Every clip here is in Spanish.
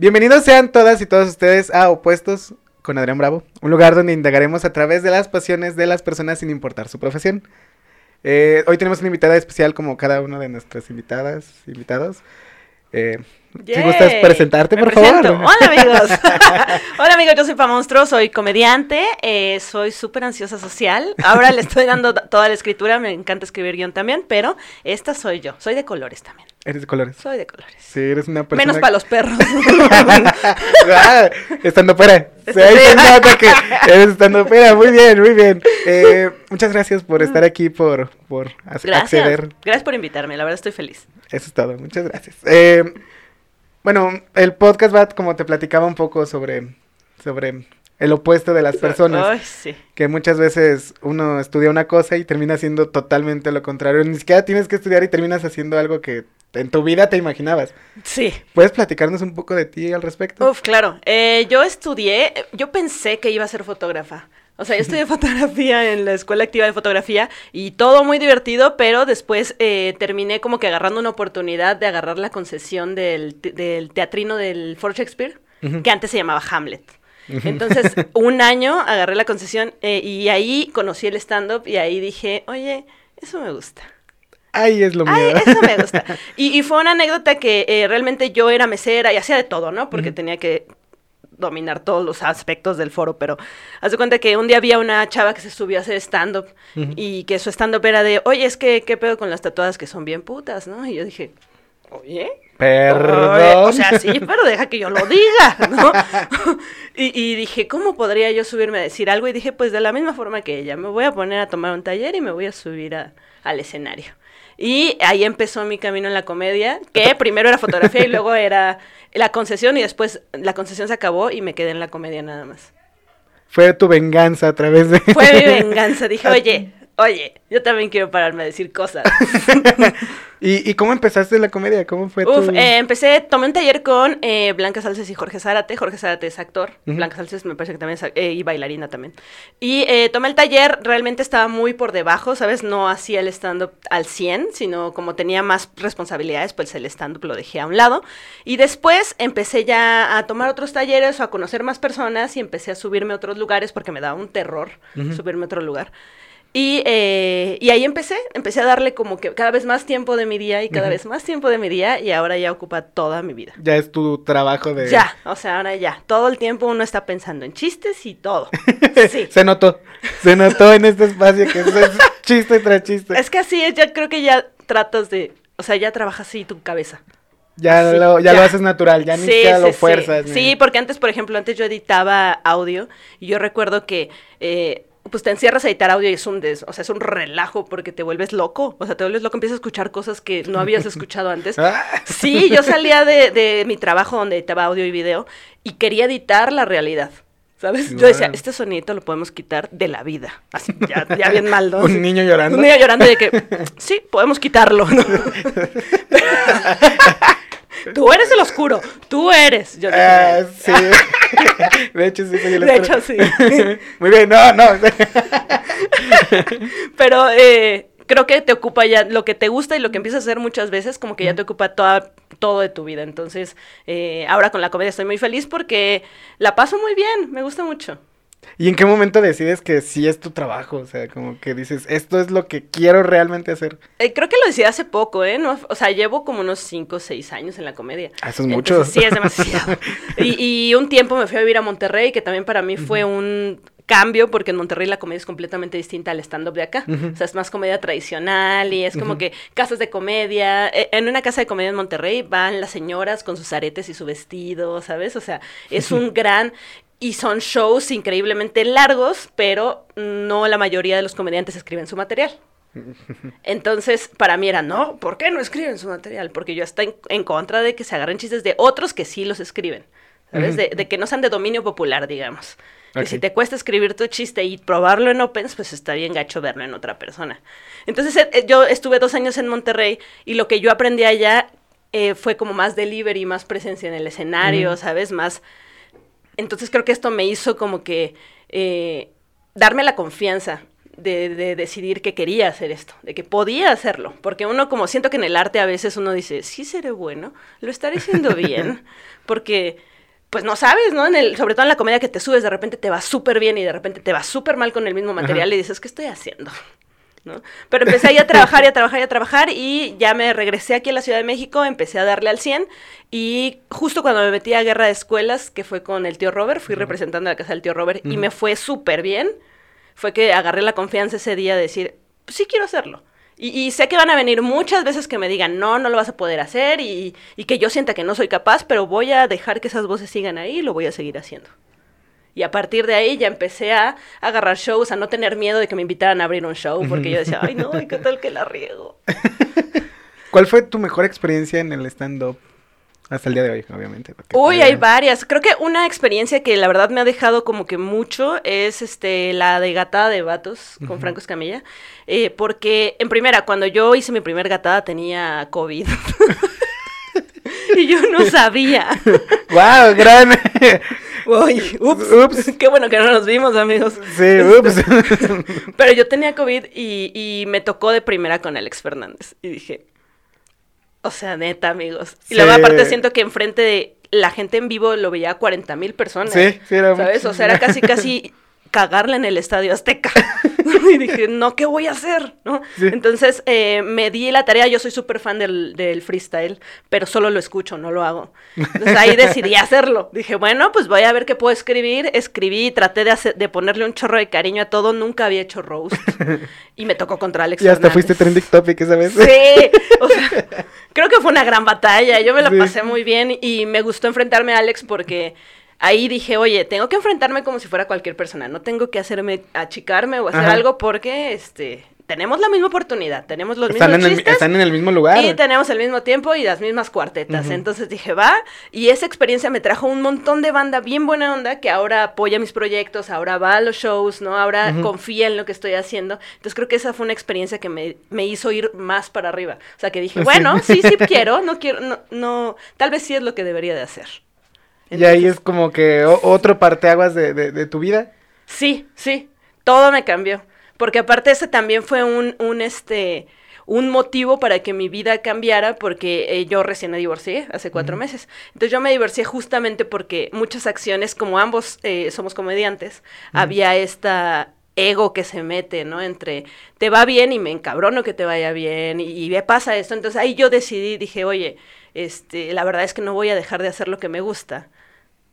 Bienvenidos sean todas y todos ustedes a Opuestos con Adrián Bravo, un lugar donde indagaremos a través de las pasiones de las personas sin importar su profesión. Eh, hoy tenemos una invitada especial como cada una de nuestras invitadas, invitados. Eh, si gustas presentarte, por favor. Hola amigos. Hola amigos, yo soy Pa Monstruo, soy comediante, eh, soy súper ansiosa social. Ahora le estoy dando toda la escritura, me encanta escribir guion también, pero esta soy yo. Soy de colores también. Eres de colores. Soy de colores. Sí, eres una persona. Menos para los perros. ah, estando fuera. Sí, ahí se nota que eres estando fuera. Muy bien, muy bien. Eh, muchas gracias por estar aquí, por, por Gracias. acceder. Gracias por invitarme, la verdad estoy feliz. Eso es todo, muchas gracias. Eh, bueno, el podcast va, como te platicaba un poco sobre, sobre el opuesto de las personas. Ay, sí. Que muchas veces uno estudia una cosa y termina haciendo totalmente lo contrario. Ni siquiera tienes que estudiar y terminas haciendo algo que en tu vida te imaginabas. Sí. ¿Puedes platicarnos un poco de ti al respecto? Uf, claro. Eh, yo estudié, yo pensé que iba a ser fotógrafa. O sea, yo estudié fotografía en la Escuela Activa de Fotografía y todo muy divertido, pero después eh, terminé como que agarrando una oportunidad de agarrar la concesión del, te- del teatrino del Fort Shakespeare, que antes se llamaba Hamlet. Entonces, un año agarré la concesión eh, y ahí conocí el stand-up y ahí dije, oye, eso me gusta. Ay, es lo mío. Ay, eso me gusta. Y, y fue una anécdota que eh, realmente yo era mesera y hacía de todo, ¿no? Porque tenía que dominar todos los aspectos del foro, pero haz de cuenta que un día había una chava que se subió a hacer stand-up y que su stand-up era de, oye, es que, ¿qué pedo con las tatuadas que son bien putas, no? Y yo dije, oye, Perdón. Oye, O sea, sí, pero deja que yo lo diga, ¿no? y, y dije, ¿cómo podría yo subirme a decir algo? Y dije, pues de la misma forma que ella, me voy a poner a tomar un taller y me voy a subir a- al escenario. Y ahí empezó mi camino en la comedia, que primero era fotografía y luego era la concesión y después la concesión se acabó y me quedé en la comedia nada más. Fue tu venganza a través de... Fue mi venganza, dije, oye, oye, yo también quiero pararme a decir cosas. ¿Y, ¿Y cómo empezaste la comedia? ¿Cómo fue Uf, tu...? eh, empecé, tomé un taller con eh, Blanca Salces y Jorge Zárate. Jorge Zárate es actor, Ujú. Blanca Salces me parece que también es eh, y bailarina también. Y eh, tomé el taller, realmente estaba muy por debajo, ¿sabes? No hacía el stand-up al 100, sino como tenía más responsabilidades, pues el stand-up lo dejé a un lado. Y después empecé ya a tomar otros talleres o a conocer más personas y empecé a subirme a otros lugares porque me daba un terror Ujú. subirme a otro lugar. Y, eh, y ahí empecé, empecé a darle como que cada vez más tiempo de mi día y cada vez más tiempo de mi día y ahora ya ocupa toda mi vida. Ya es tu trabajo de... Ya, o sea, ahora ya, todo el tiempo uno está pensando en chistes y todo. Sí. Se notó. Se notó en este espacio que es chiste tras chiste. Es que así es, ya creo que ya tratas de, o sea, ya trabajas así tu cabeza. Ya, lo, ya, lo haces natural, ya ni siquiera sí, lo fuerzas. Sí, porque antes, por ejemplo, antes yo editaba audio y yo recuerdo que eh, pues te encierras a editar audio y es un des, o sea, es un relajo porque te vuelves loco, o sea, te vuelves loco, empiezas a escuchar cosas que no habías escuchado antes. Ah, Sí, yo salía de, de mi trabajo donde editaba audio y video y quería editar la realidad. ¿Sabes? Yo decía, este sonito lo podemos quitar de la vida. Así, ya, ya bien mal, ¿no? Un niño llorando. Un niño llorando de que, sí, podemos quitarlo, ¿no? tú eres el oscuro, tú eres. Yo Ah, sí. De hecho, sí soy el De oscuro. hecho, sí. Muy bien, no, no. Pero eh, creo que te ocupa ya lo que te gusta y lo que empiezas a hacer muchas veces, como que ya te ocupa toda, todo de tu vida. Entonces, eh, ahora con la comedia estoy muy feliz porque la paso muy bien, me gusta mucho. ¿Y en qué momento decides que sí es tu trabajo? O sea, como que dices, esto es lo que quiero realmente hacer. Eh, creo que lo decidí hace poco, ¿eh? No, o sea, llevo como unos 5 o 6 años en la comedia. Ah, eso es mucho. Entonces, Sí, es demasiado. y, y un tiempo me fui a vivir a Monterrey, que también para mí fue un cambio, porque en Monterrey la comedia es completamente distinta al stand-up de acá. O sea, es más comedia tradicional y es como que casas de comedia. Eh, En una casa de comedia en Monterrey van las señoras con sus aretes y su vestido, ¿sabes? O sea, es un gran... Y son shows increíblemente largos, pero no la mayoría de los comediantes escriben su material. Entonces, para mí era, no, ¿por qué no escriben su material? Porque yo estoy en, en contra de que se agarren chistes de otros que sí los escriben, ¿sabes? De, de que no sean de dominio popular, digamos. Que si te cuesta escribir tu chiste y probarlo en Opens, pues está bien gacho verlo en otra persona. Entonces, eh, eh, yo estuve dos años en Monterrey y lo que yo aprendí allá eh, fue como más delivery, más presencia en el escenario. ¿sabes? Más... Entonces creo que esto me hizo como que eh, darme la confianza de, de, decidir que quería hacer esto, de que podía hacerlo, porque uno como siento que en el arte a veces uno dice, sí seré bueno, lo estaré haciendo bien, porque pues no sabes, ¿no? En el, sobre todo en la comedia que te subes, de repente te va súper bien y de repente te va súper mal con el mismo material y dices, ¿qué estoy haciendo? ¿No? Pero empecé ahí a trabajar y a trabajar y a trabajar y ya me regresé aquí a la Ciudad de México, empecé a darle al 100 y justo cuando me metí a Guerra de Escuelas, que fue con el tío Robert, fui representando a la casa del tío Robert y me fue súper bien, fue que agarré la confianza ese día de decir, pues sí quiero hacerlo. Y, sé que van a venir muchas veces que me digan, no, no lo vas a poder hacer y, y, que yo sienta que no soy capaz, pero voy a dejar que esas voces sigan ahí y lo voy a seguir haciendo. Y a partir de ahí ya empecé a, agarrar shows, a no tener miedo de que me invitaran a abrir un show, porque yo decía, ay no, ¿qué tal que la riego? ¿Cuál fue tu mejor experiencia en el stand-up? Hasta el día de hoy, obviamente. Uy, hay varias. Creo que una experiencia que la verdad me ha dejado como que mucho es este la de gatada de vatos con Franco Escamilla. Eh, porque, en primera, cuando yo hice mi primer gatada tenía COVID. y yo no sabía. ¡Wow! Gran. Uy, ups, ups. Qué bueno que no nos vimos, amigos. Sí, ups. Pero yo tenía COVID y, y me tocó de primera con Alex Fernández. Y dije, o sea, neta, amigos. Y luego aparte siento que enfrente de la gente en vivo lo veía a 40 mil personas. Sí, sí, era ¿Sabes? O sea, era casi, casi cagarle en el Estadio Azteca. y dije, no, ¿qué voy a hacer? ¿No? Entonces eh, me di la tarea, yo soy súper fan del, del, freestyle, pero solo lo escucho, no lo hago. Entonces ahí decidí hacerlo. Dije, bueno, pues voy a ver qué puedo escribir. Escribí, traté de, hacer, de ponerle un chorro de cariño a todo, nunca había hecho roast. Y me tocó contra Alex. Y hasta fuiste trending topic esa vez. Sí, o sea, creo que fue una gran batalla, yo me la pasé muy bien y me gustó enfrentarme a Alex porque ahí dije, oye, tengo que enfrentarme como si fuera cualquier persona, no tengo que hacerme achicarme o hacer algo porque, este, tenemos la misma oportunidad, tenemos los están mismos en chistes. están en el mismo lugar. Y tenemos el mismo tiempo y las mismas cuartetas. Entonces dije, va. Y esa experiencia me trajo un montón de banda bien buena onda que ahora apoya mis proyectos, ahora va a los shows, ¿no? Ahora confía en lo que estoy haciendo. Entonces creo que esa fue una experiencia que me, me hizo ir más para arriba. O sea, que dije, bueno, sí, sí quiero, no quiero, no, no, tal vez sí es lo que debería de hacer y ahí es como que otro parteaguas de, de, de tu vida. Sí, sí, todo me cambió. Porque aparte ese también fue un, un este, un motivo para que mi vida cambiara porque eh, yo recién me divorcié hace cuatro meses. Entonces yo me divorcié justamente porque muchas acciones, como ambos eh, somos comediantes, había esta ego que se mete, ¿no? Entre te va bien y me encabrono que te vaya bien y, y me pasa esto. Entonces ahí yo decidí, dije, oye, este, la verdad es que no voy a dejar de hacer lo que me gusta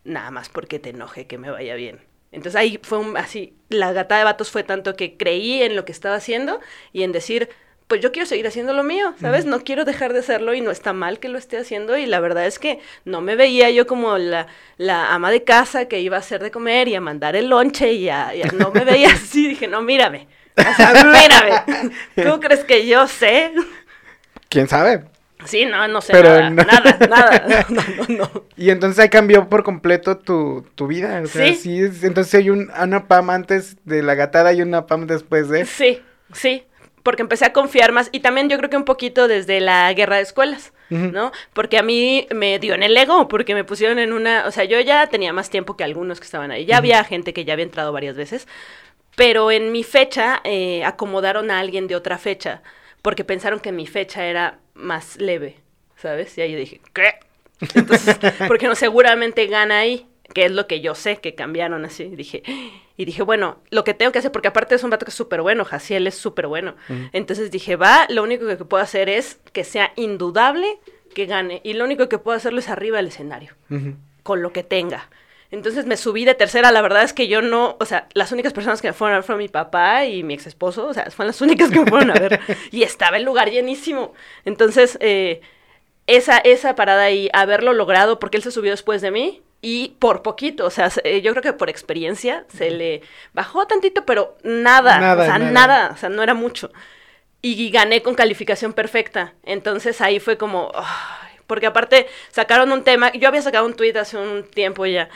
nada más porque te enoje que me vaya bien. Entonces ahí fue un, así, la gata de vatos fue tanto que creí en lo que estaba haciendo y en decir, pues yo quiero seguir haciendo lo mío, ¿sabes? No quiero dejar de hacerlo y no está mal que lo esté haciendo y la verdad es que no me veía yo como la, la ama de casa que iba a hacer de comer y a mandar el lonche y, a, no me veía así, dije, no, mírame, o sea, mírame, ¿tú crees que yo sé? ¿Quién sabe? Sí, no, no sé nada, nada, nada, no, no, no. Y entonces ahí cambió por completo tu, tu vida, o sea, sí. entonces hay un, una PAM antes de la gatada y una PAM después de... Sí, sí, porque empecé a confiar más y también yo creo que un poquito desde la guerra de escuelas, ¿no? Porque a mí me dio en el ego, porque me pusieron en una, o sea, yo ya tenía más tiempo que algunos que estaban ahí, ya había gente que ya había entrado varias veces, pero en mi fecha eh, acomodaron a alguien de otra fecha, porque pensaron que mi fecha era más leve, ¿sabes? Y ahí dije, ¿qué? Entonces, porque no, seguramente gana ahí, que es lo que yo sé, que cambiaron así. Y dije, y dije, bueno, lo que tengo que hacer, porque aparte es un vato que es súper bueno, Jaciel es súper bueno. Entonces dije, va, lo único que puedo hacer es que sea indudable que gane. Y lo único que puedo hacerlo es arriba del escenario, con lo que tenga. Entonces me subí de tercera, la verdad es que yo no, o sea, las únicas personas que me fueron a ver fueron mi papá y mi ex esposo, o sea, fueron las únicas que me fueron a ver. y estaba el lugar llenísimo. Entonces, eh, esa, esa parada ahí, haberlo logrado, porque él se subió después de mí, y por poquito, o sea, eh, yo creo que por experiencia se le bajó tantito, pero nada, nada o sea, nada. o sea, no era mucho. Y, gané con calificación perfecta. Entonces ahí fue como, porque aparte sacaron un tema, yo había sacado un tweet hace un tiempo ya,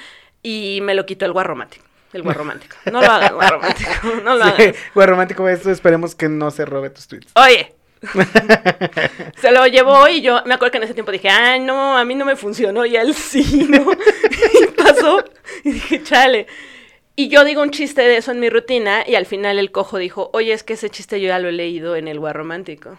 y me lo quitó el guarromántico. El guarromántico. No lo hagas, guarromántico. No lo sí, Guarromántico, esto esperemos que no se robe tus tweets. Oye. se lo llevó y yo me acuerdo que en ese tiempo dije, ay, no, a mí no me funcionó y él sí, ¿no? y pasó y dije, chale. Y yo digo un chiste de eso en mi rutina y al final el cojo dijo, oye, es que ese chiste yo ya lo he leído en El Guar Romántico.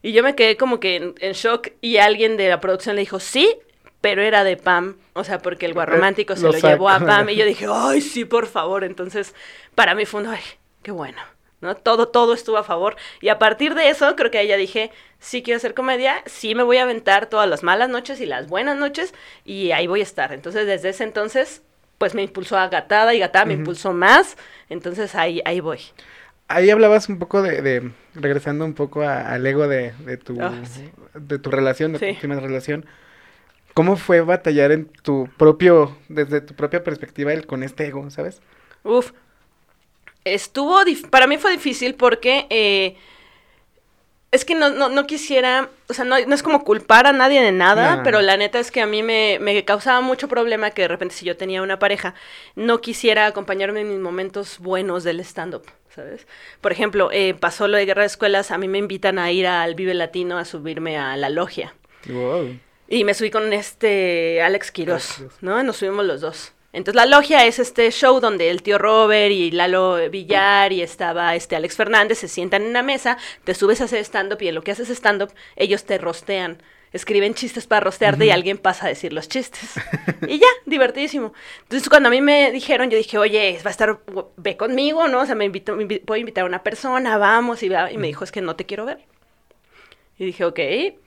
Y yo me quedé como que en, en shock y alguien de la producción le dijo, sí, pero era de Pam, o sea, porque el guarromántico se Lo lo, llevó a. Pam y yo dije, ay, sí, por favor. Entonces, para mí fue un, ay, qué bueno, ¿no? Todo, todo estuvo a favor. Y a partir de eso, creo que ahí ya dije, sí quiero hacer comedia, sí me voy a aventar todas las malas noches y las buenas noches y ahí voy a estar. Entonces, desde ese entonces, pues me impulsó a Gatada y Gatada me impulsó más. Entonces, ahí, ahí voy. Ahí hablabas un poco de, de- regresando un poco al ego de, de tu, sí. de tu relación, de Sí. tu última relación. ¿Cómo fue batallar en tu propio, desde tu propia perspectiva, el, con este ego, sabes? Uf. Estuvo, para mí fue difícil porque eh, es que no, no, no quisiera, o sea, no, no es como culpar a nadie de nada, pero la neta es que a mí me, me causaba mucho problema que de repente si yo tenía una pareja, no quisiera acompañarme en mis momentos buenos del stand-up, ¿sabes? Por ejemplo, eh, pasó lo de Guerra de Escuelas, a mí me invitan a ir al Vive Latino a subirme a la logia. Wow. Y me subí con este Alex Quiroz. ¿no? Nos subimos los dos. Entonces la logia es este show donde el tío Robert y Lalo Villar y estaba este Alex Fernández se sientan en una mesa, te subes a hacer stand-up y en lo que haces stand-up ellos te rostean, escriben chistes para rostearte y alguien pasa a decir los chistes. y ya, divertidísimo. Entonces cuando a mí me dijeron, yo dije, oye, va a estar, ve conmigo, ¿no? O sea, me invito, me invi- puedo invitar a una persona, vamos, y, va- y me dijo, es que no te quiero ver. Y dije, ok,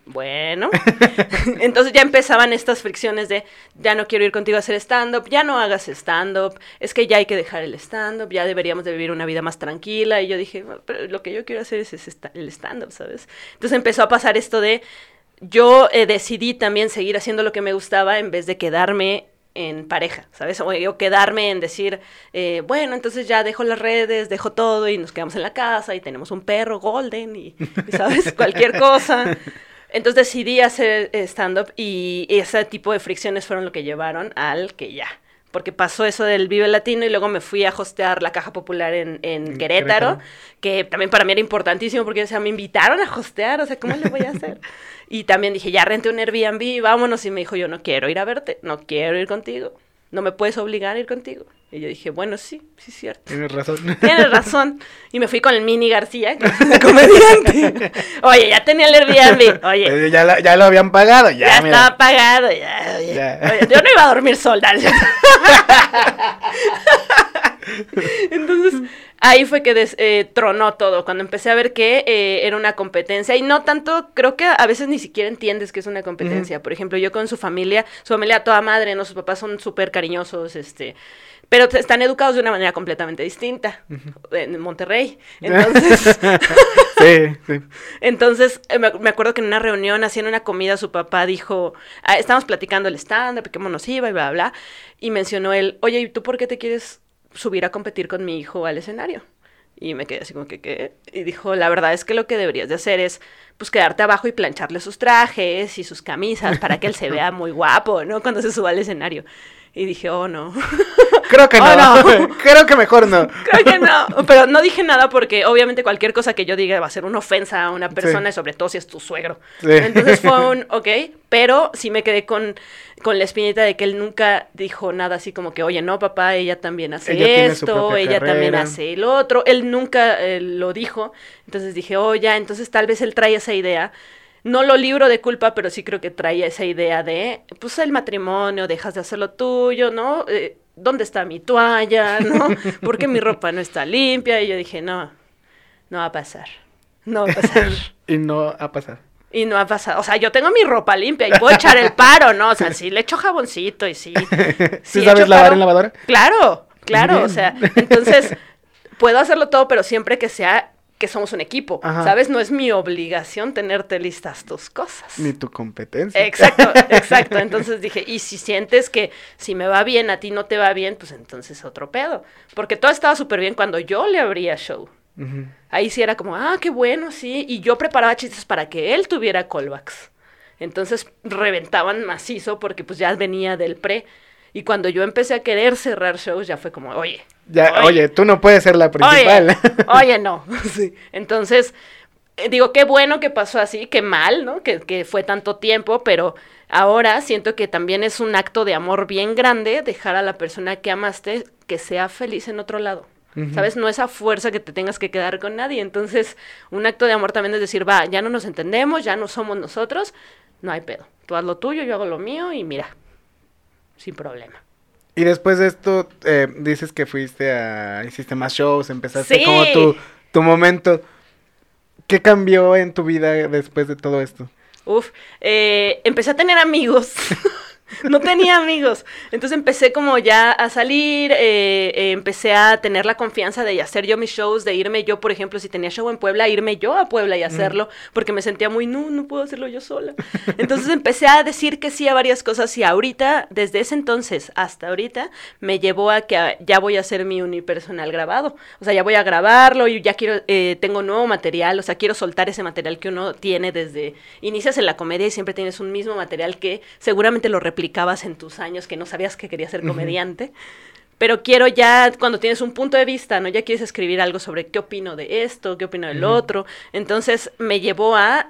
bueno. Entonces ya empezaban estas fricciones de, ya no quiero ir contigo a hacer stand-up, ya no hagas stand-up, es que ya hay que dejar el stand-up, ya deberíamos de vivir una vida más tranquila. Y yo dije, "Bueno, pero lo que yo quiero hacer es el stand-up, ¿sabes? Entonces empezó a pasar esto de, yo eh, decidí también seguir haciendo lo que me gustaba en vez de quedarme en pareja, ¿sabes? O yo quedarme en decir, eh, bueno, entonces ya dejo las redes, dejo todo y nos quedamos en la casa y tenemos un perro golden y, y, ¿sabes? Cualquier cosa. Entonces decidí hacer eh, stand-up y ese tipo de fricciones fueron lo que llevaron al que ya. Porque pasó eso del Vive Latino y luego me fui a hostear la Caja Popular en, en En Querétaro, Querétaro. que también para mí era importantísimo porque o sea, me invitaron a hostear, o sea, ¿cómo le voy a hacer? Y también dije, ya renté un Airbnb, vámonos. Y me dijo, yo no quiero ir a verte, no quiero ir contigo, no me puedes obligar a ir contigo. Y yo dije, bueno, sí, sí es cierto. Tienes razón. Tienes razón. Y me fui con el Mini García, que es un comediante. Oye, ya tenía el Airbnb. Oye, ya, la- ya lo habían pagado, ya, ya, estaba pagado. Ya, oye. Ya. Oye, yo no iba a dormir sola. Entonces, ahí fue que des- eh, tronó todo, cuando empecé a ver que eh, era una competencia. Y no tanto, creo que a veces ni siquiera entiendes que es una competencia. Por ejemplo, yo con su familia, su familia a toda madre, ¿no? Sus papás son súper cariñosos, este... Pero están educados de una manera completamente distinta en Monterrey. Entonces, Sí, sí. entonces, eh, me, me acuerdo que en una reunión, haciendo una comida, su papá dijo, ah, estábamos platicando el stand-up, cómo nos iba y bla, bla, y mencionó él, oye, ¿y tú por qué te quieres subir a competir con mi hijo al escenario? Y me quedé así como que, ¿qué? Y dijo, la verdad es que lo que deberías de hacer es, pues, quedarte abajo y plancharle sus trajes y sus camisas para que él se vea muy guapo, ¿no? Cuando se suba al escenario. Y dije, oh, no. Creo que no. Oh, no. Creo que mejor no. Creo que no, pero no dije nada porque obviamente cualquier cosa que yo diga va a ser una ofensa a una persona, Sí. y sobre todo si es tu suegro. Sí. Entonces fue un, ok, pero sí me quedé con, con la espinita de que él nunca dijo nada así como que, oye, no, papá, ella también hace Ella esto, ella también carrera". hace el otro. Él nunca eh, lo dijo. Entonces dije, oh, ya, entonces tal vez él trae esa idea. No lo libro de culpa, pero sí creo que traía esa idea de, pues el matrimonio, dejas de hacer lo tuyo, ¿no? Eh, ¿Dónde está mi toalla? ¿No? ¿Por qué mi ropa no está limpia? Y yo dije, no, no va a pasar. No va a pasar. Y no ha pasado. Y no ha pasado. O sea, yo tengo mi ropa limpia y puedo echar el paro, ¿no? O sea, sí le echo jaboncito y sí. ¿Sí, sí sabes lavar paro. en lavadora? Claro, claro. Bien. O sea, entonces puedo hacerlo todo, pero siempre que sea que somos un equipo. Ajá. ¿Sabes? No es mi obligación tenerte listas tus cosas. Ni tu competencia. Exacto, exacto. Entonces dije, y si sientes que si me va bien, a ti no te va bien, pues entonces otro pedo. Porque todo estaba súper bien cuando yo le abría show. Ahí sí era como, ah, qué bueno, sí. Y yo preparaba chistes para que él tuviera callbacks. Entonces reventaban macizo porque pues ya venía del pre. Y cuando yo empecé a querer cerrar shows, ya fue como, oye. Ya, oye, tú no puedes ser la principal. Oye, oye, no. Sí. Entonces, eh, digo, qué bueno que pasó así, qué mal, ¿no? Que, que fue tanto tiempo, pero ahora siento que también es un acto de amor bien grande dejar a la persona que amaste que sea feliz en otro lado. ¿Sabes? No esa fuerza que te tengas que quedar con nadie. Entonces, un acto de amor también es decir, va, ya no nos entendemos, ya no somos nosotros, no hay pedo. Tú haz lo tuyo, yo hago lo mío y mira, sin problema. Y después de esto, eh, dices que fuiste a. Hiciste más shows, empezaste Sí. como tu, tu momento. ¿Qué cambió en tu vida después de todo esto? Uf, eh, empecé a tener amigos. no tenía amigos. Entonces empecé como ya a salir, eh, eh, empecé a tener la confianza de hacer yo mis shows, de irme yo, por ejemplo, si tenía show en Puebla, irme yo a Puebla y hacerlo, porque me sentía muy, no, no puedo hacerlo yo sola. Entonces empecé a decir que sí a varias cosas y ahorita, desde ese entonces hasta ahorita, me llevó a que ya voy a hacer mi unipersonal grabado. O sea, ya voy a grabarlo y ya quiero, eh, tengo nuevo material, o sea, quiero soltar ese material que uno tiene desde, inicias en la comedia y siempre tienes un mismo material que seguramente lo replicabas en tus años que no sabías que querías ser comediante. Pero quiero ya, cuando tienes un punto de vista, ¿no? Ya quieres escribir algo sobre qué opino de esto, qué opino del otro. Entonces me llevó a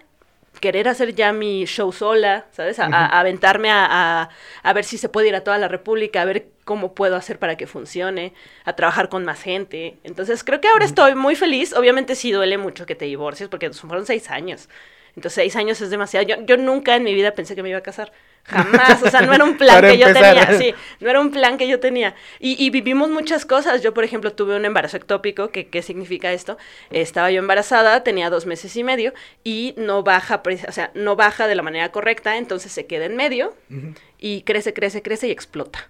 querer hacer ya mi show sola, ¿sabes? A, Ujú. a aventarme a, a- a ver si se puede ir a toda la República, a ver cómo puedo hacer para que funcione, a trabajar con más gente. Entonces creo que ahora estoy muy feliz. Obviamente sí duele mucho que te divorcies, porque fueron seis años. Entonces seis años es demasiado. Yo, yo nunca en mi vida pensé que me iba a casar. Jamás. O sea, no era un plan que yo empezar. tenía. Sí, no era un plan que yo tenía. Y, y vivimos muchas cosas. Yo, por ejemplo, tuve un embarazo ectópico. que ¿Qué significa esto? Estaba yo embarazada, tenía dos meses y medio y no baja, o sea, no baja de la manera correcta, entonces se queda en medio y crece, crece, crece y explota.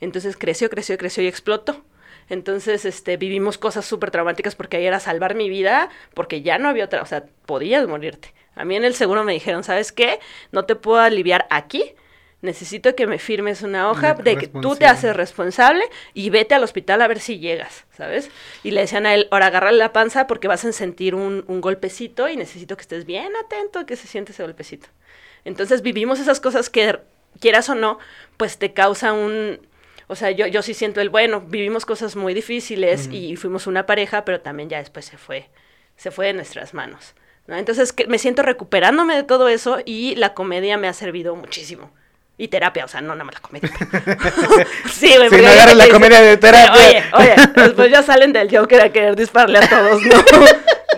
Entonces creció, creció, creció y explotó. Entonces, este, vivimos cosas súper traumáticas porque ahí era salvar mi vida, porque ya no había otra, o sea, podías morirte. A mí en el seguro me dijeron, ¿sabes qué? No te puedo aliviar aquí. Necesito que me firmes una hoja de que tú te haces responsable y vete al hospital a ver si llegas, ¿sabes? Y le decían a él, ahora agárrale la panza porque vas a sentir un, un golpecito y necesito que estés bien atento a que se siente ese golpecito. Entonces vivimos esas cosas que, quieras o no, pues te causa un... O sea, yo, yo sí siento el, bueno, vivimos cosas muy difíciles y fuimos una pareja, pero también ya después se fue, se fue de nuestras manos. ¿no? Entonces que me siento recuperándome de todo eso y la comedia me ha servido muchísimo. Y terapia, o sea, no nada más la comedia. sí, güey. Si no agarras la comedia de terapia. Oye, oye, después ya salen del Joker a querer dispararle a todos, ¿no?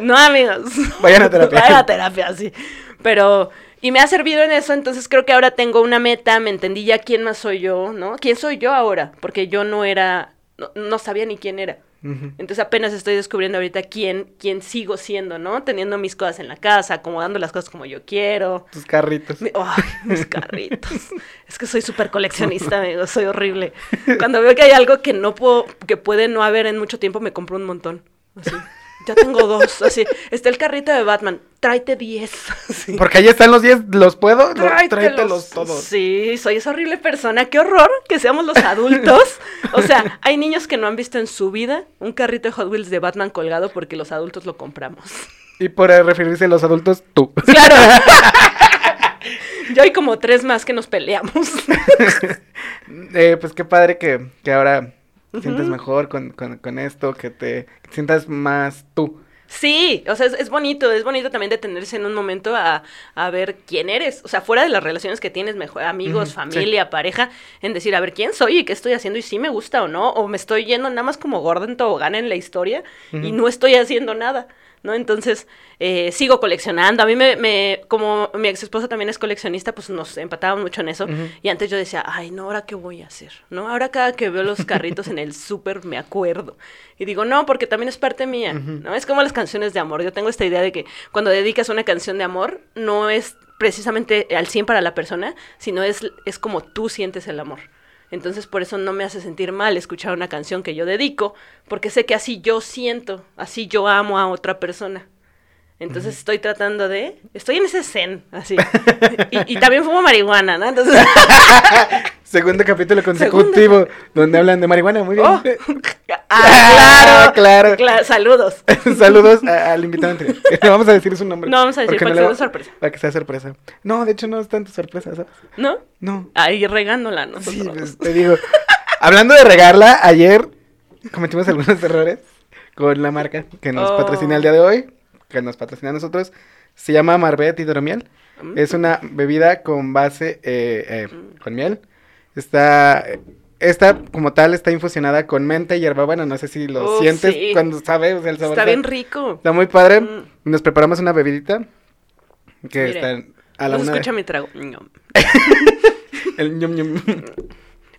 No, amigos. Vayan a terapia. Vayan a terapia, sí. Pero, y me ha servido en eso, entonces creo que ahora tengo una meta, me entendí ya quién más soy yo, ¿no? ¿Quién soy yo ahora? Porque yo no era, no, no sabía ni quién era. Entonces apenas estoy descubriendo ahorita quién, quién sigo siendo, ¿no? Teniendo mis cosas en la casa, acomodando las cosas como yo quiero. Tus carritos. Mi- Ay, mis carritos. Es que soy súper coleccionista, amigo. Soy horrible. Cuando veo que hay algo que no puedo, que puede no haber en mucho tiempo, me compro un montón. Así. Ya tengo dos. Así. Está el carrito de Batman. Tráete 10. Así. Porque ahí están los 10, ¿los puedo? Lo- Tráetelos. Tráetelos todos. Sí, soy esa horrible persona. Qué horror que seamos los adultos. O sea, hay niños que no han visto en su vida un carrito de Hot Wheels de Batman colgado porque los adultos lo compramos. Y por referirse a los adultos, tú. Claro. Yo hay como tres más que nos peleamos. Eh, pues qué padre que, que ahora te mejor con, con, con esto, que te que te sientas más tú. Sí, o sea, es, es bonito, es bonito también detenerse en un momento a, a ver quién eres, o sea, fuera de las relaciones que tienes, mejor, amigos, familia, pareja, en decir, a ver, quién soy y qué estoy haciendo y si me gusta o no, o me estoy yendo nada más como gordo en tobogán en la historia y no estoy haciendo nada, ¿no? Entonces, eh, sigo coleccionando, a mí me, me, como mi ex esposa también es coleccionista, pues nos empatábamos mucho en eso, y antes yo decía, ay, no, ahora qué voy a hacer, ¿no? Ahora cada que veo los carritos en el súper me acuerdo. Y digo, no, porque también es parte mía. ¿no? Es como las canciones de amor. Yo tengo esta idea de que cuando dedicas una canción de amor, no es precisamente al 100 para la persona, sino es, es como tú sientes el amor. Entonces, por eso no me hace sentir mal escuchar una canción que yo dedico, porque sé que así yo siento, así yo amo a otra persona. Entonces estoy tratando de... Estoy en ese zen, así. y, y también fumo marihuana, ¿no? Entonces... Segundo capítulo consecutivo donde hablan de marihuana. Muy bien. ¡Oh! Ah, ¡Ah, claro! claro. Cla- Saludos. Saludos al invitado anterior. No vamos a decir su nombre. No vamos a decir, para que le sea sorpresa. Para que sea sorpresa. No, de hecho no es tanto sorpresa, ¿sabes? ¿No? No. Ahí regándola nosotros. Sí, pues, te digo. Hablando de regarla, ayer cometimos algunos errores con la marca que nos Oh. patrocina el día de hoy. que nos patrocina a nosotros. Se llama Marbet Hidromiel. Mm. Es una bebida con base eh, eh, con miel. Está, esta como tal está infusionada con menta y hierbabuena. No sé si lo Oh, sientes sí. cuando sabes o sea, el sabor. Está bien rico. Está muy padre. Mm. Nos preparamos una bebidita que Mire, está a la no se una de- escucha mi trago. El ñom, ñom.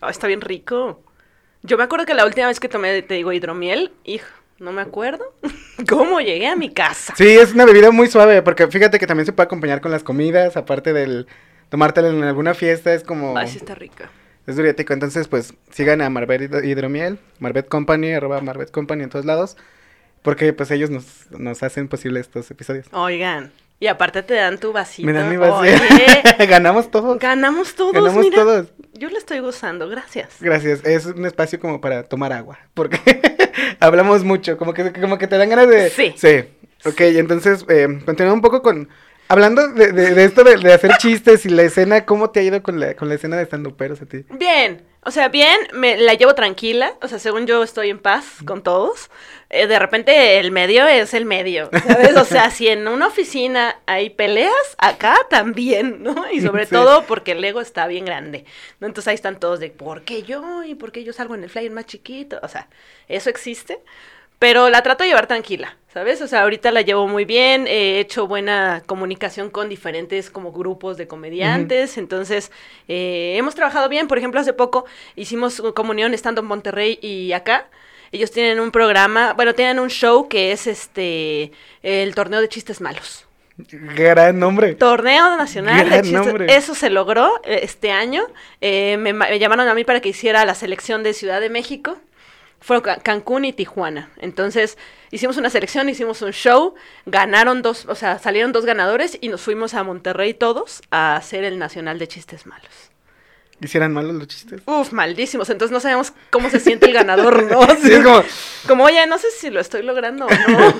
Ah, está bien rico. Yo me acuerdo que la última vez que tomé, te digo, hidromiel, hijo, no me acuerdo cómo llegué a mi casa. Sí, es una bebida muy suave porque fíjate que también se puede acompañar con las comidas, aparte del tomártela en alguna fiesta, es como... Ay, sí está rica. Es duriético, entonces pues sigan a Marbet Hid- Hidromiel, Marbet Company, arroba Marbet Company en todos lados, porque pues ellos nos, nos hacen posible estos episodios. Oigan, y aparte te dan tu vasito. Me dan mi vacío. Oye, Ganamos todos. ganamos todos, Ganamos mira. todos. Yo le estoy gozando, gracias. Gracias, es un espacio como para tomar agua, porque hablamos mucho, como que, como que te dan ganas de... Sí. Sí. Ok, entonces, eh, continuando un poco con... Hablando de, de- de esto de, de hacer chistes y la escena, ¿cómo te ha ido con la, con la escena de stand a ti? Bien, o sea, bien, me la llevo tranquila, o sea, según yo estoy en paz con todos. Eh, de repente el medio es el medio, ¿sabes? O sea, si en una oficina hay peleas, acá también, ¿no? Y sobre Sí. todo porque el ego está bien grande, ¿no? Entonces ahí están todos de, ¿por qué yo? ¿Y por qué yo salgo en el flyer más chiquito? O sea, eso existe, pero la trato de llevar tranquila, ¿sabes? O sea, ahorita la llevo muy bien, he hecho buena comunicación con diferentes como grupos de comediantes, entonces eh, hemos trabajado bien, por ejemplo, hace poco hicimos comunión estando en Monterrey y acá. Ellos tienen un programa, bueno, tienen un show que es este el torneo de chistes malos. Gran nombre. Torneo nacional de Gran chistes. nombre. Eso se logró eh, este año. Eh, me, me llamaron a mí para que hiciera la selección de Ciudad de México. Fueron Ca- Cancún y Tijuana. Entonces hicimos una selección, hicimos un show, ganaron dos, o sea, salieron dos ganadores y nos fuimos a Monterrey todos a hacer el Nacional de Chistes Malos. ¿Hicieran malos los chistes? Uf, maldísimos. Entonces no sabemos cómo se siente el ganador, ¿no? Sí, es como... Como, oye, no sé si lo estoy logrando o no.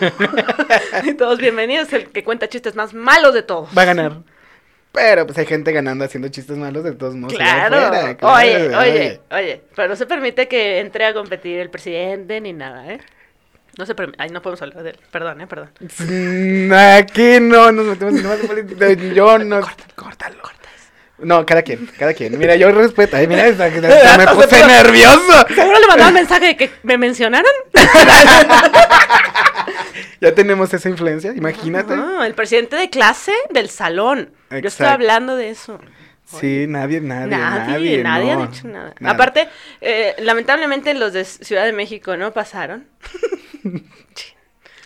y todos bienvenidos, el que cuenta chistes más malos de todos. va a ganar. Pero pues hay gente ganando haciendo chistes malos de todos modos. Claro. afuera, claro, Oye, oye, oye. Pero no se permite que entre a competir el presidente ni nada, ¿eh? No se permite. Ay, no podemos hablar de él. Perdón, ¿eh? Perdón. Mm, Aquí no nos metemos en temas de política. Yo no. Córtalo. Corta eso. No, cada quien, cada quien. Mira, yo respeto. Ay, mira, me puse nervioso. ¿Seguro le mandaron mensaje de que me mencionaron? Ya tenemos esa influencia, imagínate. No, el presidente de clase del salón. Yo estoy hablando de eso. Sí, nadie, nadie, Nadie, nadie. nadie, no. ha dicho nada. Nada. Aparte, eh, lamentablemente los de Ciudad de México no pasaron.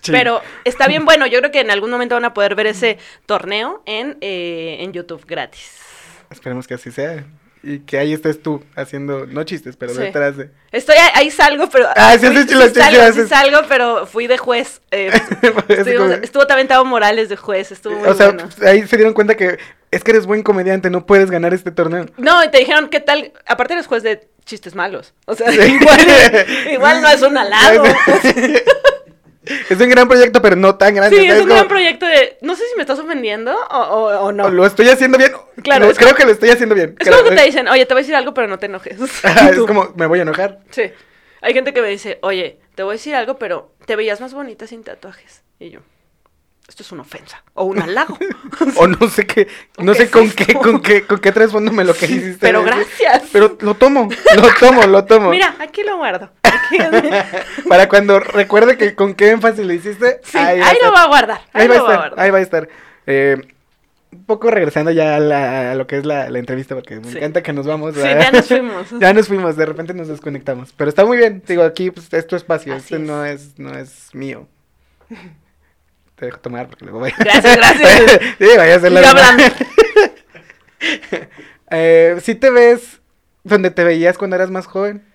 Sí. Pero está bien bueno. Yo creo que en algún momento van a poder ver ese torneo en, eh, en YouTube gratis. Esperemos que así sea. Y que ahí estés tú haciendo, no chistes, pero Sí. detrás de. Estoy ahí, salgo, pero. Ah, sí, sí, sí, salgo, salgo, pero fui de juez. eh, Es estuvimos- como- estuvo también Tavo Morales de juez, estuvo muy o sea, bueno. ahí se dieron cuenta que es que eres buen comediante, no puedes ganar este torneo. No, y te dijeron, ¿qué tal? Aparte eres juez de chistes malos. O sea, Sí. igual, igual no es un halago. Es un gran proyecto, pero no tan grande. Sí, es un Como, gran proyecto de. No sé si me estás ofendiendo o, o- o no. Lo estoy haciendo bien. Claro, No, creo como- que lo estoy haciendo bien. Es Creo- como que te dicen, oye, te voy a decir algo, pero no te enojes. Es como, me voy a enojar. Sí. Hay gente que me dice, oye, te voy a decir algo, pero te veías más bonita sin tatuajes. Y yo, esto es una ofensa. O un halago. O no sé qué, no ¿Qué sé es con esto? qué, con qué, con qué trasfondo lo que hiciste. pero gracias. Pero lo tomo, lo tomo, lo tomo. Mira, aquí lo guardo. Aquí- Para cuando recuerde que con qué énfasis lo hiciste. Sí, ahí, ahí, va lo va a guardar. Ahí, Ahí va a estar, guardar. ahí va a estar. Eh, un poco regresando ya a, la- a lo que es la, la entrevista, porque me Sí. encanta que nos vamos. Sí, ya nos fuimos. ya nos fuimos, de repente nos desconectamos. Pero está muy bien, digo, aquí pues, es tu espacio, Así este es. no es, no es mío. Te dejo tomar porque luego voy. Gracias, gracias. sí, vaya a hacer la eh, ¿Sí te ves donde te veías cuando eras más joven?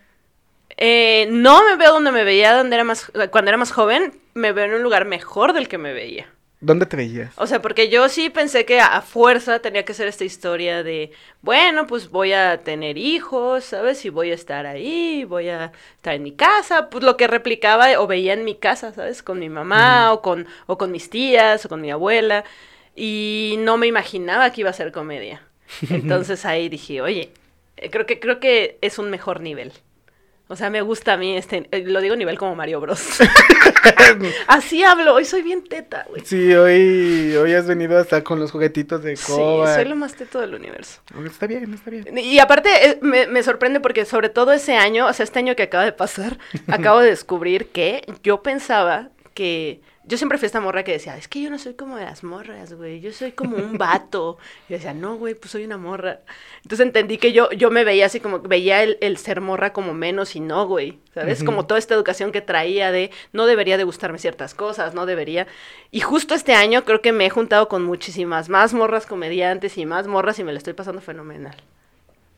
Eh, no me veo donde me veía donde era más, cuando era más joven. Me veo en un lugar mejor del que me veía. ¿Dónde te veías? O sea, porque yo sí pensé que a fuerza tenía que ser esta historia de, bueno, pues voy a tener hijos, ¿sabes? Y voy a estar ahí, voy a estar en mi casa, pues lo que replicaba o veía en mi casa, ¿sabes? Con mi mamá o, con, o con mis tías o con mi abuela. Y no me imaginaba que iba a ser comedia. Entonces ahí dije, oye, eh, creo que, creo que es un mejor nivel. O sea, me gusta a mí este, eh, lo digo a nivel como Mario Bros. Así hablo, hoy soy bien teta, güey. Sí, hoy, hoy has venido hasta con los juguetitos de Sí, coba. soy lo más teto del universo. Está bien, está bien. Y aparte eh, me, me sorprende porque sobre todo ese año, o sea, este año que acaba de pasar, acabo de descubrir que yo pensaba que yo siempre fui esta morra que decía, es que yo no soy como de las morras, güey, yo soy como un vato. Y yo decía, no, güey, pues soy una morra. Entonces entendí que yo, yo me veía así como, veía el, el ser morra como menos y no, güey, ¿sabes? Ujú. Como toda esta educación que traía de, no debería de gustarme ciertas cosas, no debería. Y justo este año creo que me he juntado con muchísimas más morras comediantes y más morras y me lo estoy pasando fenomenal.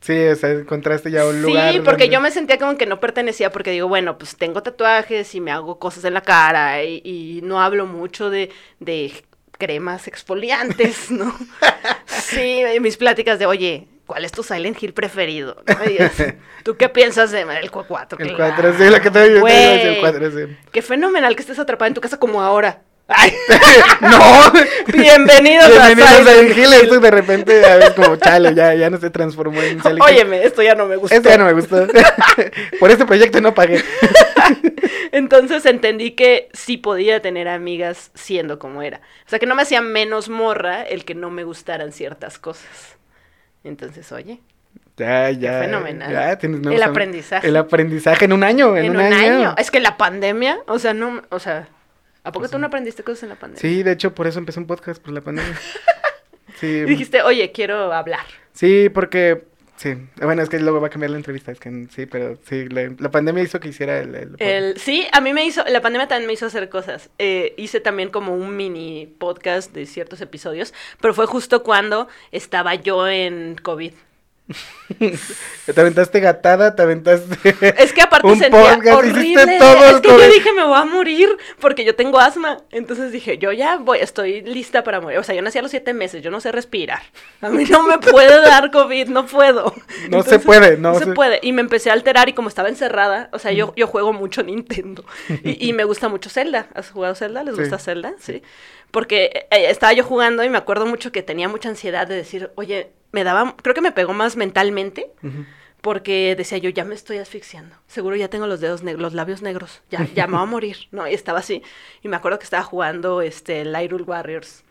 Sí, o sea, encontraste ya un lugar. Sí, porque donde- yo me sentía como que no pertenecía porque digo, bueno, pues tengo tatuajes y me hago cosas en la cara y, y no hablo mucho de, de cremas exfoliantes, ¿no? Sí, mis pláticas de, oye, ¿cuál es tu Silent Hill preferido? ¿No? Es, ¿Tú qué piensas de el 4? El 4, sí, lo que te te digo el Güey. 4, sí. Qué fenomenal que estés atrapada en tu casa como ahora. Ay, ¡No! bienvenidos, Bienvenidos a a Hill. Esto de repente, a ver, como chale, ya, ya no se transformó en Silent. Óyeme, esto ya no me gustó. Esto ya no me gustó. Por este proyecto no pagué. Entonces entendí que sí podía tener amigas siendo como era. O sea, que no me hacía menos morra el que no me gustaran ciertas cosas. Entonces, oye, Ya, ya. fenomenal. Ya, tienes El aprendizaje. El aprendizaje en un año. En, en, un, año. Es que la pandemia, o sea, no, o sea, ¿a poco Pues tú no aprendiste cosas en la pandemia? Sí, de hecho, por eso empecé un podcast, por la pandemia. Sí. Y dijiste, oye, quiero hablar. Sí, porque. Sí. Bueno, es que luego va a cambiar la entrevista. Es que sí, pero sí. La, la pandemia hizo que hiciera el. el. El, sí, a mí me hizo, la pandemia también me hizo hacer cosas. Eh, hice también como un mini podcast de ciertos episodios, pero fue justo cuando estaba yo en COVID. Te aventaste gatada, te aventaste. Es que aparte Un sentía podcast, horrible. todo es que yo dije, me voy a morir porque yo tengo asma. Entonces dije, yo ya voy, estoy lista para morir. O sea, yo nací a los siete meses, yo no sé respirar. A mí no me puede dar COVID, no puedo. No se puede, no se se- puede. Y me empecé a alterar y como estaba encerrada, o sea, yo, yo juego mucho Nintendo. Y, y me gusta mucho Zelda. ¿Has jugado Zelda? ¿Les Sí. gusta Zelda? Sí. Porque eh, estaba yo jugando y me acuerdo mucho que tenía mucha ansiedad de decir, oye, me daba, creo que me pegó más mentalmente porque decía yo, ya me estoy asfixiando. Seguro ya tengo los dedos negros, los labios negros. Ya, ya me voy a morir. No, y estaba así. Y me acuerdo que estaba jugando este Hyrule Warriors.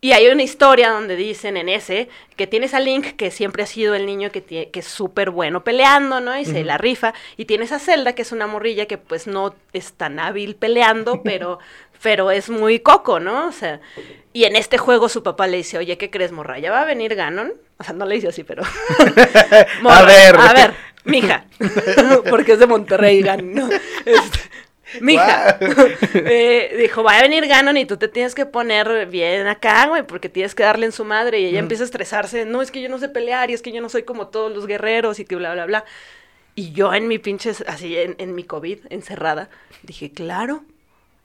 Y hay una historia donde dicen en ese que tienes a Link, que siempre ha sido el niño que, que es súper bueno peleando, ¿no? Y se la rifa. Y tienes a Zelda, que es una morrilla que pues no es tan hábil peleando, pero, pero es muy coco, ¿no? O sea, y en este juego su papá le dice, oye, ¿qué crees, morra? ¿Ya va a venir Ganon? O sea, no le dice así, pero... A ver. A ver, mija. Porque es de Monterrey, Ganon. ¿no? Este, mija. Eh, dijo, va a venir Ganon y tú te tienes que poner bien acá, güey, porque tienes que darle en su madre. Y ella Mm. empieza a estresarse. No, es que yo no sé pelear y es que yo no soy como todos los guerreros y que bla, bla, bla. Y yo en mi pinche, así, en, en mi COVID, encerrada, dije, claro,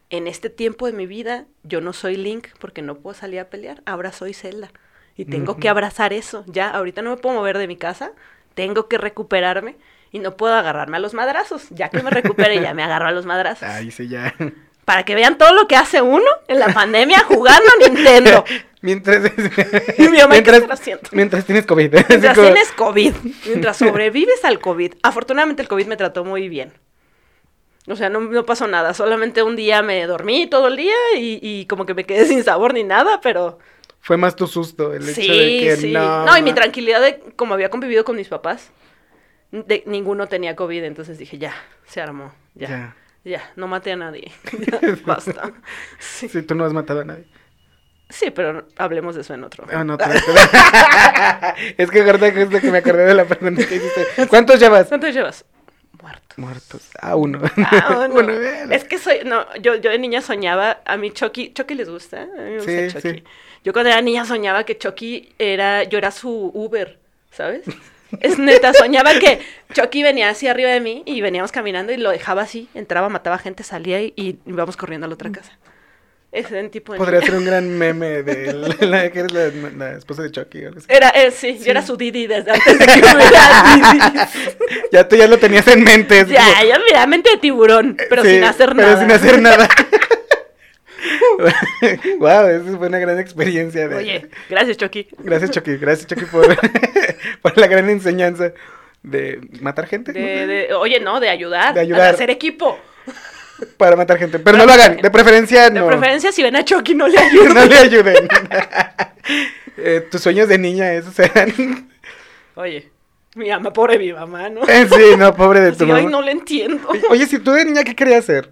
en este tiempo de mi vida yo no soy Link porque no puedo salir a pelear, ahora soy Zelda. Y tengo que Ujú. abrazar eso. Ya, ahorita no me puedo mover de mi casa, tengo que recuperarme y no puedo agarrarme a los madrazos. Ya que me recupere, ya me agarro a los madrazos. Ay, sí, ya. Para que vean todo lo que hace uno en la pandemia jugando Nintendo. Mientras. Y mi mamá, ¿qué mientras, mientras tienes COVID. Mientras tienes COVID, mientras sobrevives al COVID. Afortunadamente el COVID me trató muy bien. O sea, no, no pasó nada. Solamente un día me dormí todo el día y, y como que me quedé sin sabor ni nada, pero Fue más tu susto el hecho sí, de que sí. no. No, y mi tranquilidad de como había convivido con mis papás, de, ninguno tenía COVID, entonces dije, ya, se armó, ya, ya, Ya. no maté a nadie, ya, basta. Sí. Sí, tú no has matado a nadie. Sí, pero hablemos de eso en otro. Ah, no, vez. es que que es que me acordé de la pregunta que hiciste. ¿Cuántos llevas? ¿Cuántos llevas? Muertos. Muertos. Ah, uno. Ah, no. Uno. Es que soy, no, yo, yo de niña soñaba, a mí Chucky, Chucky les gusta, a mí me gusta Sí, Chucky. sí. Yo cuando era niña soñaba que Chucky era, yo era su Uber, ¿sabes? Es neta, soñaba que Chucky venía así arriba de mí y veníamos caminando y lo dejaba así, entraba, mataba gente, salía y, y íbamos corriendo a la otra casa. Ese tipo de Podría niña. ser un gran meme de la, la- que eres la, la esposa de Chucky así. Era, eh, sí, yo era su Didi desde antes de que hubiera Didi. Ya tú ya lo tenías en mente. Ya, como- yo mira, mente de tiburón, pero Sí, sin hacer pero nada. sin hacer nada. wow, esa fue una gran experiencia. De... Oye, gracias Chucky. Gracias, Chucky. Gracias, Chucky, por, por la gran enseñanza. de matar gente. De, de- oye, no, de ayudar. De ayudar. A hacer equipo. Para matar gente. Pero no lo hagan. De preferencia De no. preferencia, si ven a Chucky, no le ayuden. no le ayuden. Eh, tus sueños de niña, esos eran. Oye, mi mamá, pobre mi mamá, ¿no? Sí, no, pobre de tu Así, ay, mamá. no le entiendo. Oye, Oye, si tú de niña, ¿qué querías hacer?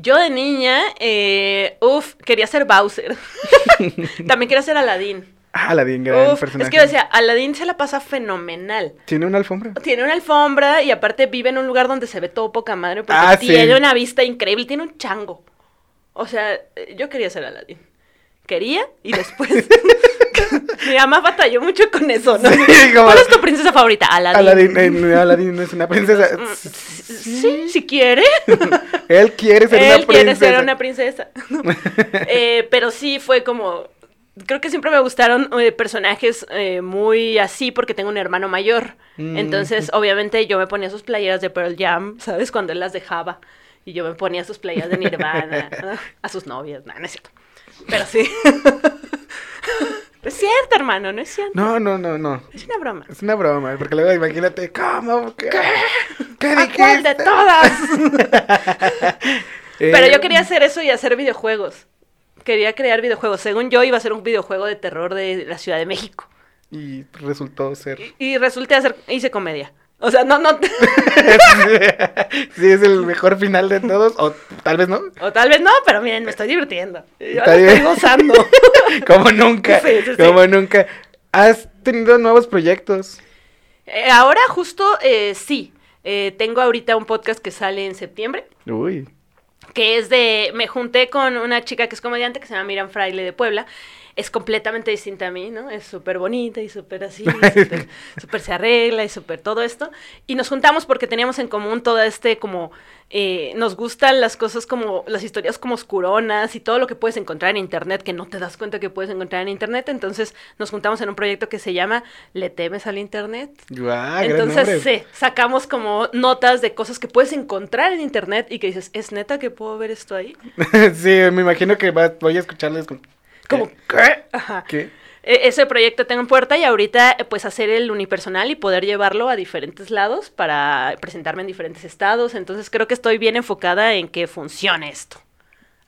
Yo de niña, eh, uf, quería ser Bowser. También quería ser Aladdin. Ah, Aladdin, gran Uf, personaje. es que yo decía, Aladdin se la pasa fenomenal. ¿Tiene una alfombra? Tiene una alfombra y aparte vive en un lugar donde se ve todo poca madre porque Ah, sí. tiene una vista increíble, tiene un chango. O sea, eh, yo quería ser Aladdin. Quería y después mi mamá batalló mucho con eso, ¿no? Sí, como- ¿Cuál es tu princesa favorita? Aladdin. Aladdin, eh, Aladdin no es una princesa. Mm, Sí, si quiere. Él quiere ser una Él princesa. quiere ser una princesa. Eh, pero sí fue como. Creo que siempre me gustaron eh, personajes eh, muy así porque tengo un hermano mayor. Mm. Entonces, obviamente, yo me ponía sus playeras de Pearl Jam, ¿sabes? Cuando él las dejaba. Y yo me ponía sus playeras de Nirvana, a sus novias. No, no es cierto. Pero sí. No es cierto, hermano, no es cierto. No, no, no, no. Es una broma. Es una broma, porque luego imagínate, ¿cómo? ¿Qué? ¿Qué ¿A cuál de todas? Eh, Pero yo quería hacer eso y hacer videojuegos. Quería crear videojuegos. Según yo, iba a ser un videojuego de terror de la Ciudad de México. Y resultó ser. Y resulté hacer, hice comedia. O sea, no, no. sí, es el mejor final de todos, o tal vez no. O tal vez no, pero miren, me estoy divirtiendo. Yo estoy gozando. Como nunca. Sí, sí, sí. Como nunca. ¿Has tenido nuevos proyectos? Eh, ahora, justo, eh, sí. Eh, tengo ahorita un podcast que sale en septiembre. Uy. que es de, me junté con una chica que es comediante que se llama Miriam Fraile de Puebla. Es completamente distinta a mí, ¿no? Es súper bonita y súper así, súper- se arregla y súper todo esto. Y nos juntamos porque teníamos en común todo este como, eh, nos gustan las cosas como, las historias como oscuronas y todo lo que puedes encontrar en internet que no te das cuenta que puedes encontrar en internet. Entonces nos juntamos en un proyecto que se llama ¿Le temes al internet? Guau, Entonces, sí, sacamos como notas de cosas que puedes encontrar en internet y que dices, ¿es neta que puedo ver esto ahí? sí, me imagino que va- voy a escucharles con... Como, ¿qué? Ajá. ¿Qué? E- ese proyecto tengo en puerta y ahorita, eh, pues, hacer el unipersonal y poder llevarlo a diferentes lados para presentarme en diferentes estados. Entonces, creo que estoy bien enfocada en que funcione esto.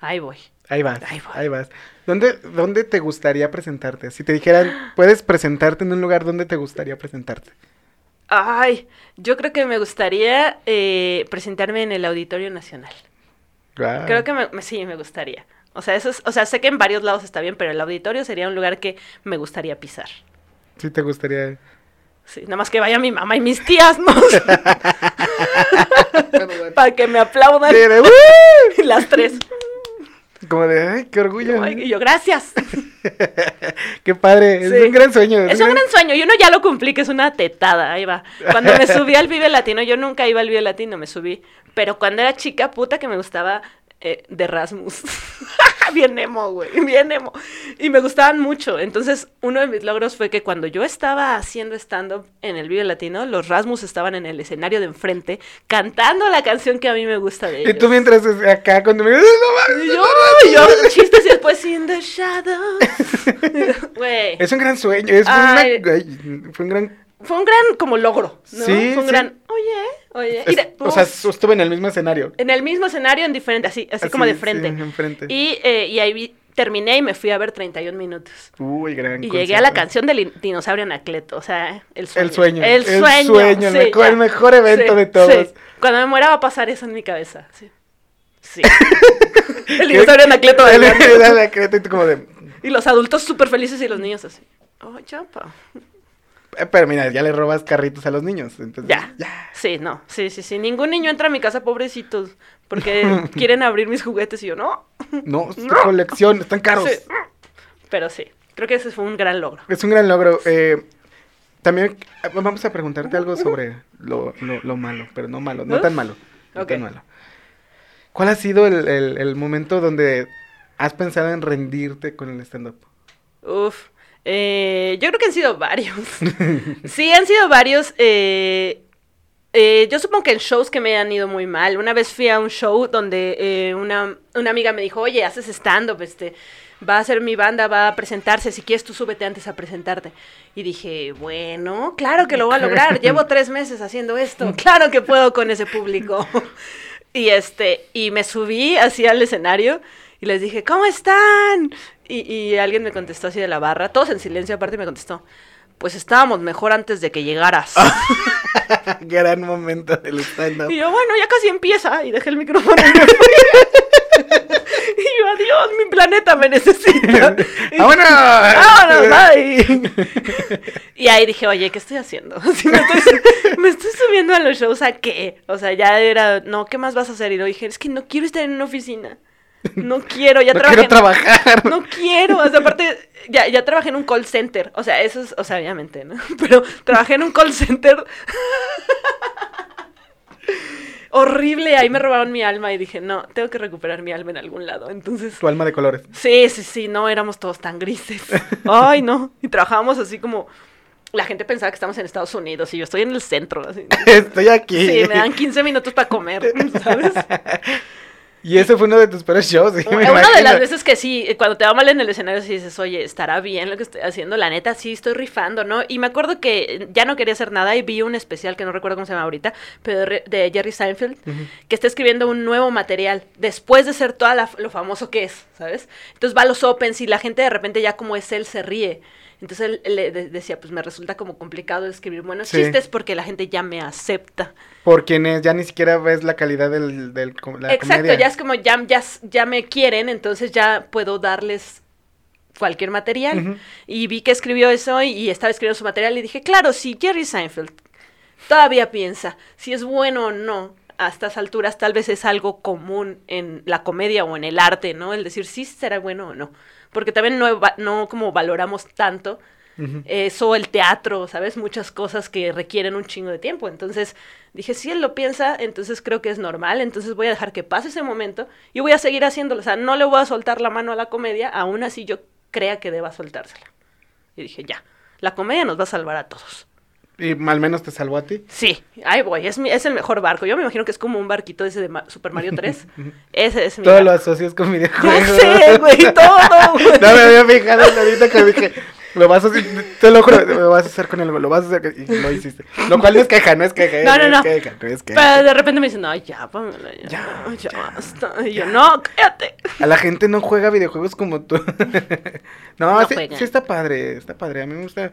Ahí voy. Ahí vas, Ahí voy. ahí vas. ¿Dónde, ¿Dónde te gustaría presentarte? Si te dijeran, puedes presentarte en un lugar, ¿dónde te gustaría presentarte? Ay, yo creo que me gustaría eh, presentarme en el Auditorio Nacional. Creo que me- sí, me gustaría. O sea, eso es, o sea, sé que en varios lados está bien, pero el auditorio sería un lugar que me gustaría pisar. Sí te gustaría... Sí, nada más que vaya mi mamá y mis tías, ¿no? Para que me aplaudan. Sí, de, "Uh". Y las tres. Como de, ay, qué orgullo. Ay, Y yo, gracias. qué padre, es Sí. un gran sueño. Es un gran sueño y uno ya lo cumplí, que es una tetada, ahí va. Cuando me subí al Vive Latino, yo nunca iba al Vive Latino, me subí. Pero cuando era chica, puta que me gustaba eh, de Rasmus. bien emo, güey, bien emo. Y me gustaban mucho. Entonces, uno de mis logros fue que cuando yo estaba haciendo stand-up en el Vive Latino, los Rasmus estaban en el escenario de enfrente cantando la canción que a mí me gusta de ellos. Y tú mientras acá cuando me... ¡No mames! Y yo, yo, chistes y después in the shadows. Güey. Es un gran sueño, es una- Ay. fue un gran... Fue un gran como logro, ¿no? Sí, Fue un sí. gran, oye, oye. Y es- de- o sea, estuve en el mismo escenario. en el mismo escenario, en diferente, así, así, como de sí, frente. Y, eh, y ahí vi- terminé y me fui a ver 31 minutos. Uy, gran Y llegué a la canción del in- dinosaurio Anacleto, o sea, el sueño. El sueño, El el sueño. sueño, el sí, mejor- el mejor evento de todos. sí. Cuando me muera va a pasar eso en mi cabeza. Sí. Sí. el dinosaurio Anacleto El- el Anacleto y tú como de... Y los adultos súper felices y los niños así. Oh, chapa. Eh, Pero mira, ya le robas carritos a los niños. Entonces, Ya. Sí, no. Sí, sí, sí. Ningún niño entra a mi casa, pobrecitos. Porque quieren abrir mis juguetes y yo no. No, es No. colección, están caros. Sí. Pero sí. Creo que ese fue un gran logro. Es un gran logro. eh, también eh, vamos a preguntarte algo sobre lo, lo- lo malo, pero no malo, no tan malo. No tan malo. ¿Cuál ha sido el, el- el momento donde has pensado en rendirte con el stand-up? Uf. Eh, yo creo que han sido varios. sí, han sido varios. eh, Eh, yo supongo que en shows que me han ido muy mal. Una vez fui a un show donde una, una amiga me dijo, oye, haces stand-up, este, va a ser mi banda, va a presentarse, si quieres tú súbete antes a presentarte. Y dije, bueno, claro que lo voy a lograr, llevo tres meses haciendo esto, claro que puedo con ese público. y este, y me subí así al escenario y les dije, ¿cómo están? Y, y alguien me contestó así de la barra, todos en silencio aparte me contestó, pues estábamos mejor antes de que llegaras. Gran momento del stand-up. Y yo, bueno, ya casi empieza. Y dejé el micrófono. y me fui. y yo, adiós, mi planeta me necesita. ¡Vámonos! ¡Vámonos, bye! y ahí dije, oye, ¿qué estoy haciendo? Si me, estoy, su- me estoy subiendo a los shows, ¿a qué? O sea, ya era, no, ¿qué más vas a hacer? Y lo dije, es que no quiero estar en una oficina. No quiero, ya no trabajé. quiero en- trabajar. no quiero, o sea, aparte, ya, ya trabajé en un call center, o sea, eso es, o sea, obviamente, ¿no? Pero trabajé en un call center horrible, ahí me robaron mi alma y dije, no, tengo que recuperar mi alma en algún lado, entonces... Tu alma de colores. Sí, sí, sí, no éramos todos tan grises. Ay, no, y trabajábamos así como... La gente pensaba que estamos en Estados Unidos y yo estoy en el centro, así. Estoy aquí. Sí, me dan 15 minutos para comer, ¿sabes? Y ese fue uno de tus peores shows, sí, Una de las veces que sí, cuando te va mal en el escenario, sí dices, oye, estará bien lo que estoy haciendo, la neta, sí, estoy rifando, ¿no? Y me acuerdo que ya no quería hacer nada y vi un especial que no recuerdo cómo se llama ahorita, pero de, Jerry Seinfeld, que está escribiendo un nuevo material después de ser toda la- lo famoso que es, ¿sabes? Entonces va a los Opens y la gente de repente ya como es él se ríe. Entonces él le de- decía, pues me resulta como complicado escribir buenos Sí. chistes porque la gente ya me acepta. Por quienes ya ni siquiera ves la calidad del, del la Exacto, comedia. ya es como ya, ya, ya me quieren, entonces ya puedo darles cualquier material. Y vi que escribió eso y, y estaba escribiendo su material y dije, claro, si Jerry Seinfeld todavía piensa si es bueno o no a estas alturas, tal vez es algo común en la comedia o en el arte, ¿no? El decir si será bueno o no. Porque también no, no como valoramos tanto Ujú. eso, el teatro, ¿sabes? Muchas cosas que requieren un chingo de tiempo. Entonces dije, si él lo piensa, entonces creo que es normal, entonces voy a dejar que pase ese momento y voy a seguir haciéndolo. O sea, no le voy a soltar la mano a la comedia, aún así yo crea que deba soltársela. Y dije, ya, la comedia nos va a salvar a todos. Y al menos te salvó a ti. Sí, ahí voy, es, mi- es el mejor barco. Yo me imagino que es como un barquito ese de Super Mario 3. ese es mi Todo lo barco. asocias con Ya videojuegos. sé, güey, todo, güey. No me había fijado ahorita que dije, lo vas a hacer, te lo juro, lo vas a hacer con el, lo vas a hacer, y lo hiciste. Lo cual no es queja, no es queja, eh, No, no, no. es queja, no es queja. Pero de repente me dicen, no, ya, Pamela, ya, Ya, ya, ya. basta. Y yo, no, cállate. A la gente no juega videojuegos como tú. no, No sí, sí está padre, está padre. A mí me gusta.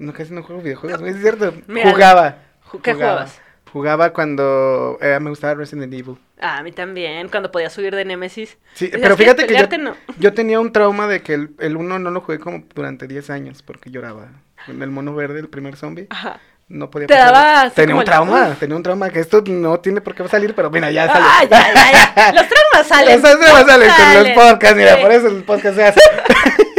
No, casi no juego videojuegos, es cierto. Mira, jugaba. ju- ¿qué jugaba. jugabas? Jugaba cuando eh, me gustaba Resident Evil. Ah, a mí también, cuando podía subir de Nemesis. Sí, pero fíjate que yo? No. yo tenía un trauma de que el, el uno no lo jugué como durante 10 años porque lloraba. En el mono verde, el primer zombie, Ajá. no podía Te daba Tenía un trauma, Uf. tenía un trauma que esto no tiene por qué salir, pero mira, ya salió. Ah, ya, ya, ya. Los traumas salen. Esos traumas salen con los Salen. podcasts, mira, Sí. por eso el podcast se hace.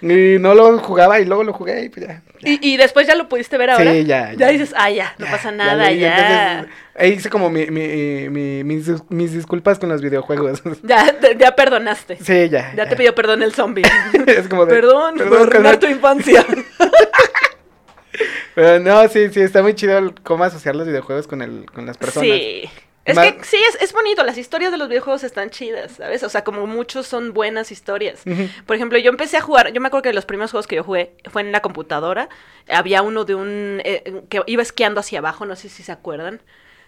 y no lo jugaba y luego lo jugué y pues ya. ¿Y, y después ya lo pudiste ver ahora. Sí, ya, Ya ya. dices, ah, ya, no pasa nada, ya. entonces, ahí hice como mi, mi, mi- mis, mis disculpas con los videojuegos. Ya, te- ya perdonaste. sí, ya. Ya te pidió perdón el zombie. es como de, perdón, por arruinar tu infancia. Pero no, sí, sí, está muy chido el cómo asociar los videojuegos con, el, con las personas. Sí. Es que sí, es, es bonito. Las historias de los videojuegos están chidas, ¿sabes? O sea, como muchos son buenas historias. Por ejemplo, yo empecé a jugar, yo me acuerdo que los primeros juegos que yo jugué fue en la computadora. Había uno de un eh, que iba esquiando hacia abajo, no sé si se acuerdan.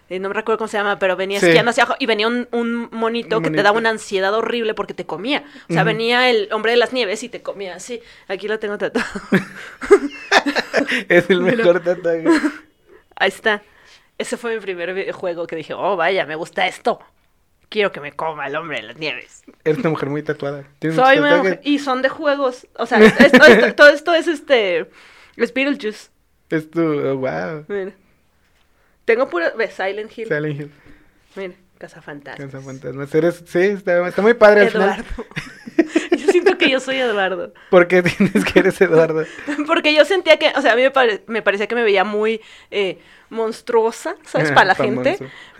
Eh, no me recuerdo cómo se llama, pero venía Sí. esquiando hacia abajo y venía un, un monito Un que te daba una ansiedad horrible porque te comía. O sea, venía el hombre de las nieves y te comía así. Aquí lo tengo tatuado. es el mejor tatuaje. Ahí está. Ese fue mi primer videojuego que dije, oh, vaya, me gusta esto. Quiero que me coma el hombre de las nieves. Eres una mujer muy tatuada. ¿Tienes Soy una mujer- y son de juegos. O sea, es- es- todo, esto, todo esto es este. Es Beetlejuice. Es tu, oh, wow. Mira. Tengo pura. Ve, Silent Hill. Silent Hill, Mira, Casa Fantasma. Casa Fantasmas. Eres, sí, está, está muy padre al final. Eduardo. Yo siento porque yo soy Eduardo. ¿Por qué tienes que eres Eduardo? Porque yo sentía que, o sea, a mí me, pare- me parecía que me veía muy eh, monstruosa, ¿sabes? Para la gente.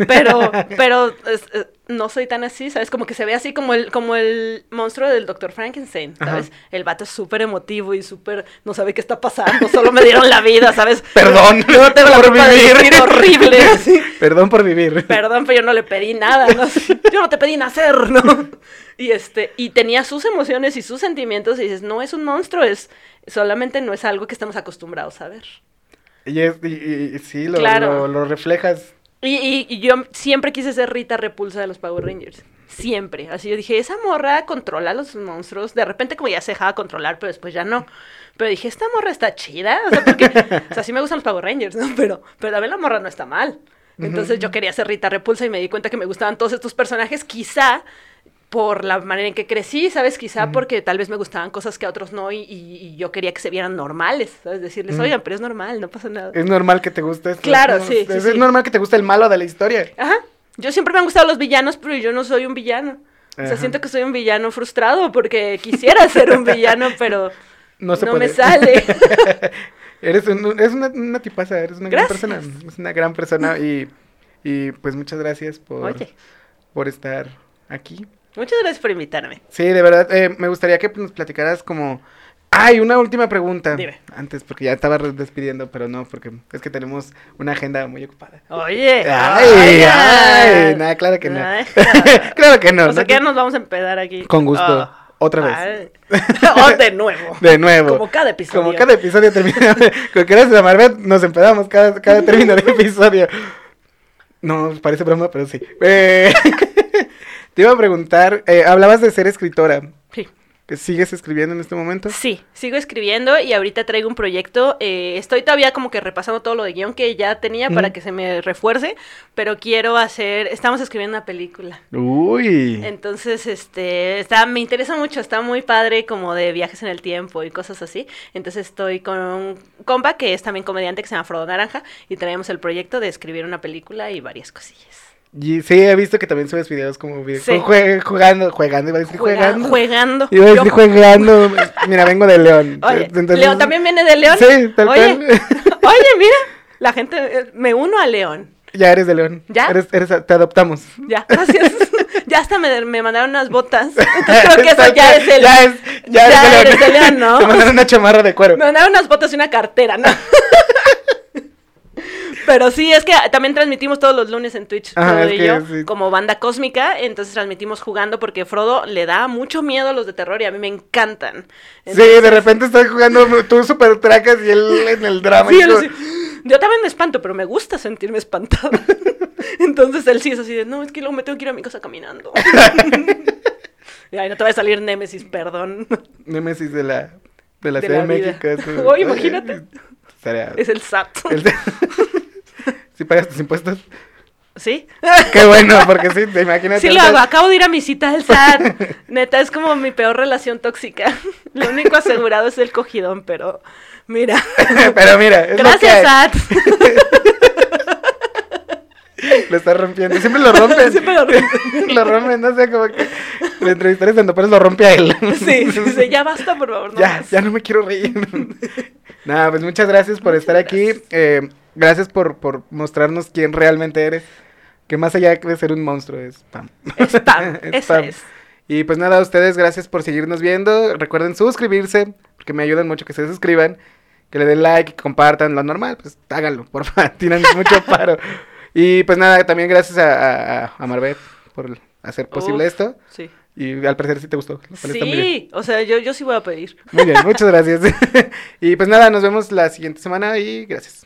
Pero, pero es- eh, no soy tan así, ¿sabes? Como que se ve así como el, como el monstruo del Dr. Frankenstein, ¿sabes? Ajá. El vato es súper emotivo y súper, no sabe qué está pasando, solo me dieron la vida, ¿sabes? Perdón Yo tengo la por de vivir. horrible. Perdón por vivir. Perdón, pero yo no le pedí nada, ¿no? Yo no te pedí nacer, ¿no? Y este, y tenía sus emociones y sus sentimientos y dices, no es un monstruo, es solamente no es algo que estamos acostumbrados a ver. Y, es, y, y- y sí, lo, Claro. lo, lo reflejas. Y, yo siempre quise ser Rita Repulsa de los Power Rangers. Siempre. Así yo dije, esa morra controla a los monstruos. De repente como ya se dejaba controlar, pero después ya no. Pero dije, esta morra está chida. O sea, porque, o sea, sí me gustan los Power Rangers, ¿no? Pero, pero también la morra no está mal. Entonces yo quería ser Rita Repulsa y me di cuenta que me gustaban todos estos personajes, quizá por la manera en que crecí, ¿sabes? Quizá porque tal vez me gustaban cosas que a otros no y, y- y yo quería que se vieran normales, ¿sabes? Decirles, oigan, pero es normal, no pasa nada. Es normal que te guste esto. Claro, ¿no? sí, Es, sí, es sí. normal que te guste el malo de la historia. Ajá. Yo siempre me han gustado los villanos, pero yo no soy un villano. O sea, siento que soy un villano frustrado porque quisiera ser un villano, pero No se no puede. me sale. eres un- eres una, una tipaza, eres una gran persona. Es una gran persona y, y pues muchas gracias por, Oye, por estar aquí. Muchas gracias por invitarme. Sí, de verdad, eh, me gustaría que nos platicaras como... Ay, una última pregunta. Dime. Antes, porque ya estaba despidiendo, pero no, porque es que tenemos una agenda muy ocupada. Oye. Ay, ay, nada, claro que no. Ay. claro que no. o sea, que ya nos vamos a empedar aquí. Con gusto. Ah. Otra vez. Ay. oh, de nuevo. De nuevo. Como cada episodio. Como cada episodio termina. Con que eres de Marvel nos empedamos cada, cada término de episodio. No, parece broma, pero sí. Eh, te iba a preguntar, eh, hablabas de ser escritora. Sí. ¿Que ¿Sigues escribiendo en este momento? Sí, sigo escribiendo y ahorita traigo un proyecto. eh, estoy todavía como que repasando todo lo de guion que ya tenía para que se me refuerce, pero quiero hacer, estamos escribiendo una película. Uy. Entonces, este, está, me interesa mucho, está muy padre como de viajes en el tiempo y cosas así. Entonces estoy con un compa que es también comediante que se llama Frodo Naranja y traemos el proyecto de escribir una película y varias cosillas. Y sí, he visto que también subes videos como videos Sí. jue- jugando, jugando, iba a decir Juega- jugando. Juegando. Iba a decir Yo- jugando. Mira, vengo de León. Oye, Entonces- León también viene de León. Sí, tal oye, cual. oye, mira, la gente, eh, me uno a León. Ya eres de León. ¿Ya? Eres, eres, te adoptamos. Ya, gracias. ya hasta me, me mandaron unas botas. Entonces creo que eso ya es el. Ya, es, ya, ya eres eres de León, ¿no? Te mandaron una chamarra de cuero. Me mandaron unas botas y una cartera, ¿no? Pero sí, es que también transmitimos todos los lunes en Twitch, Ajá, Frodo es y que yo, sí. como banda cósmica, entonces transmitimos jugando porque Frodo le da mucho miedo a los de terror y a mí me encantan. Sí, de repente estás jugando tú super tracas y él en el drama. Sí, y él Yo también me espanto, pero me gusta sentirme espantada. Entonces él sí es así de, no, es que luego me tengo que ir a mi casa caminando. Y, Ay, no te va a salir Némesis, perdón. Némesis de la, de la De Ciudad la de. México. es como- Oye, imagínate. Estaría- Es el SAT. el- ¿Sí pagas tus impuestos? ¿Sí? Qué bueno, porque sí, te imaginas. Sí lo hago, acabo de ir a mi cita al SAT. Neta, es como mi peor relación tóxica. Lo único asegurado es el cogidón, pero mira. Pero mira, es Gracias. SAT. Lo estás rompiendo. Siempre lo rompen. Siempre lo rompen. lo rompen, no sé, como que le entrevistaré cuando lo rompe a él. Sí, sí, sí, ya basta, por favor. No ya, más. ya no me quiero reír. Nada, pues muchas gracias por Muchas estar aquí. eh, gracias por, por mostrarnos quién realmente eres. Que más allá de ser un monstruo es spam. Spam, esa spam. es. Y pues nada, a ustedes gracias por seguirnos viendo. Recuerden suscribirse, porque me ayudan mucho que se suscriban. Que le den like, que compartan, lo normal, pues háganlo, por favor, tienen mucho paro. Y pues nada, también gracias a, a, a Marbet por hacer posible Uf, esto. Sí. Y al parecer sí te gustó. Sí, o sea, yo, yo sí voy a pedir. Muy bien, muchas gracias. y pues nada, nos vemos la siguiente semana y gracias.